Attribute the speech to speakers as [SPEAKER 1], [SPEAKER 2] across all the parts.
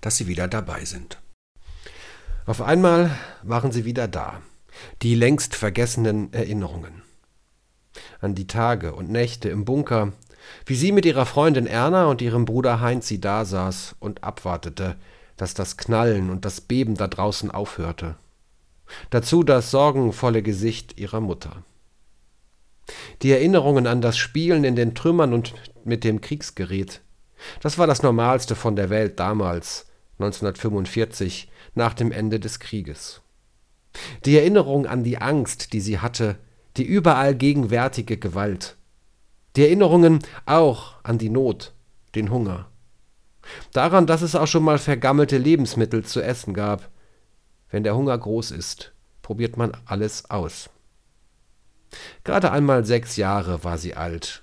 [SPEAKER 1] dass sie wieder dabei sind. Auf einmal waren sie wieder da, die längst vergessenen Erinnerungen. An die Tage und Nächte im Bunker, wie sie mit ihrer Freundin Erna und ihrem Bruder Heinz sie da saß und abwartete, dass das Knallen und das Beben da draußen aufhörte. Dazu das sorgenvolle Gesicht ihrer Mutter. Die Erinnerungen an das Spielen in den Trümmern und mit dem Kriegsgerät. Das war das Normalste von der Welt damals, 1945, nach dem Ende des Krieges. Die Erinnerung an die Angst, die sie hatte, die überall gegenwärtige Gewalt. Die Erinnerungen auch an die Not, den Hunger. Daran, dass es auch schon mal vergammelte Lebensmittel zu essen gab. Wenn der Hunger groß ist, probiert man alles aus. Gerade einmal sechs Jahre war sie alt,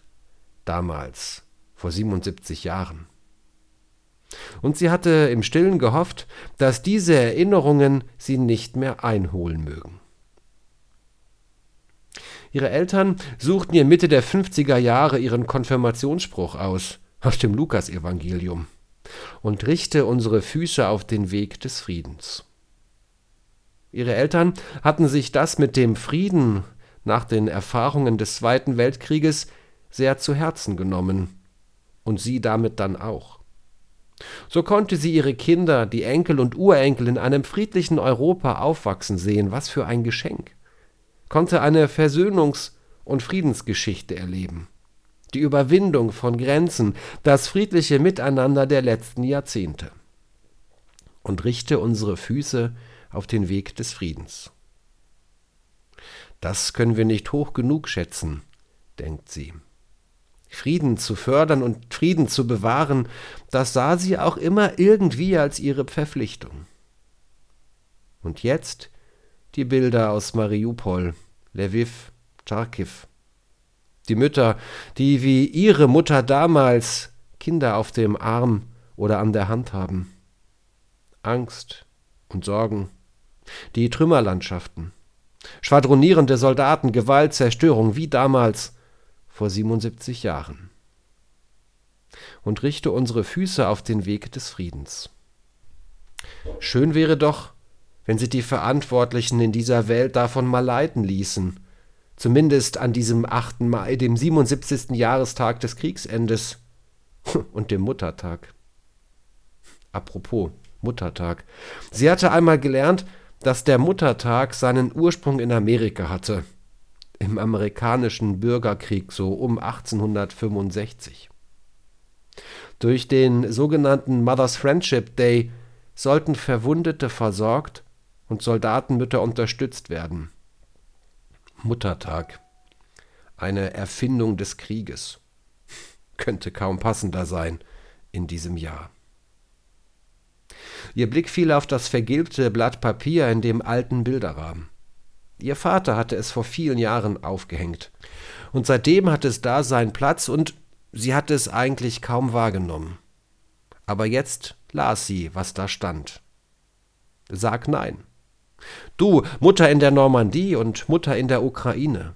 [SPEAKER 1] damals, vor 77 Jahren. Und sie hatte im stillen gehofft, dass diese Erinnerungen sie nicht mehr einholen mögen. Ihre Eltern suchten ihr Mitte der 50er Jahre ihren Konfirmationsspruch aus, aus dem Lukasevangelium, und richte unsere Füße auf den Weg des Friedens. Ihre Eltern hatten sich das mit dem Frieden nach den Erfahrungen des Zweiten Weltkrieges sehr zu Herzen genommen, und sie damit dann auch. So konnte sie ihre Kinder, die Enkel und Urenkel in einem friedlichen Europa aufwachsen sehen, was für ein Geschenk, konnte eine Versöhnungs- und Friedensgeschichte erleben, die Überwindung von Grenzen, das friedliche Miteinander der letzten Jahrzehnte und richte unsere Füße auf den Weg des Friedens. Das können wir nicht hoch genug schätzen, denkt sie. Frieden zu fördern und Frieden zu bewahren, das sah sie auch immer irgendwie als ihre Verpflichtung. Und jetzt die Bilder aus Mariupol, Lviv, Charkiw. Die Mütter, die wie ihre Mutter damals Kinder auf dem Arm oder an der Hand haben. Angst und Sorgen. Die Trümmerlandschaften. Schwadronierende Soldaten, Gewalt, Zerstörung, wie damals vor 77 Jahren. Und richte unsere Füße auf den Weg des Friedens. Schön wäre doch, wenn sich die Verantwortlichen in dieser Welt davon mal leiten ließen, zumindest an diesem 8. Mai, dem 77. Jahrestag des Kriegsendes und dem Muttertag. Apropos Muttertag. Sie hatte einmal gelernt, dass der Muttertag seinen Ursprung in Amerika hatte, im amerikanischen Bürgerkrieg so um 1865. Durch den sogenannten Mother's Friendship Day sollten Verwundete versorgt und Soldatenmütter unterstützt werden. Muttertag. Eine Erfindung des Krieges. Könnte kaum passender sein in diesem Jahr. Ihr Blick fiel auf das vergilbte Blatt Papier in dem alten Bilderrahmen. Ihr Vater hatte es vor vielen Jahren aufgehängt. Und seitdem hatte es da seinen Platz und sie hatte es eigentlich kaum wahrgenommen. Aber jetzt las sie, was da stand. Sag nein. Du, Mutter in der Normandie und Mutter in der Ukraine.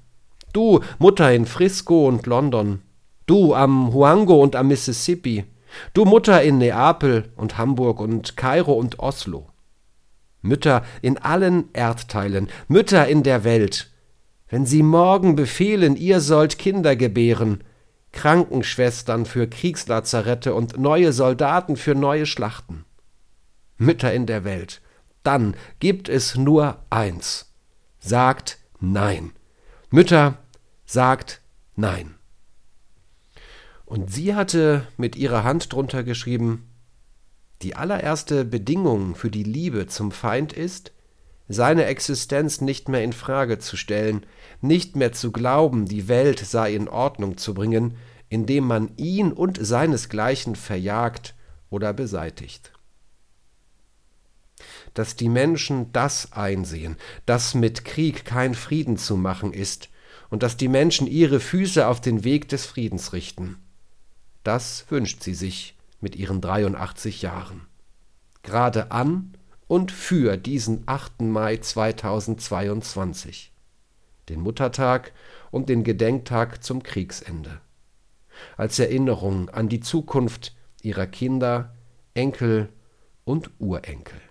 [SPEAKER 1] Du, Mutter in Frisco und London. Du am Huango und am Mississippi. Du Mutter in Neapel und Hamburg und Kairo und Oslo. Mütter in allen Erdteilen, Mütter in der Welt, wenn sie morgen befehlen, ihr sollt Kinder gebären, Krankenschwestern für Kriegslazarette und neue Soldaten für neue Schlachten. Mütter in der Welt, dann gibt es nur eins. Sagt Nein. Mütter, sagt Nein. Und sie hatte mit ihrer Hand drunter geschrieben, die allererste Bedingung für die Liebe zum Feind ist, seine Existenz nicht mehr in Frage zu stellen, nicht mehr zu glauben, die Welt sei in Ordnung zu bringen, indem man ihn und seinesgleichen verjagt oder beseitigt. Dass die Menschen das einsehen, dass mit Krieg kein Frieden zu machen ist, und dass die Menschen ihre Füße auf den Weg des Friedens richten. Das wünscht sie sich mit ihren 83 Jahren. Gerade an und für diesen 8. Mai 2022, den Muttertag und den Gedenktag zum Kriegsende. Als Erinnerung an die Zukunft ihrer Kinder, Enkel und Urenkel.